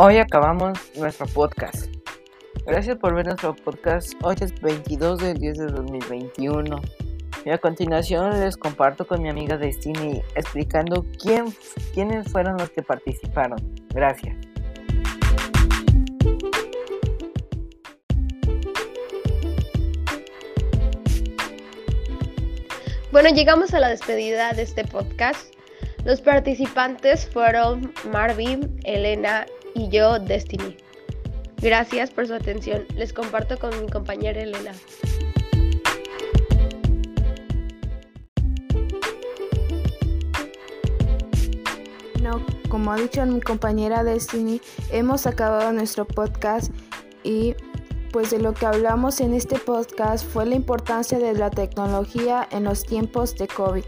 Hoy acabamos nuestro podcast. Gracias por ver nuestro podcast. Hoy es 22 del 10 de 2021. Y a continuación les comparto con mi amiga Destiny explicando quién, quiénes fueron los que participaron. Gracias. Bueno, llegamos a la despedida de este podcast. Los participantes fueron Marvin, Elena y yo, Destiny. Gracias por su atención. Les comparto con mi compañera Elena. No, como ha dicho mi compañera Destiny, hemos acabado nuestro podcast y pues de lo que hablamos en este podcast fue la importancia de la tecnología en los tiempos de COVID.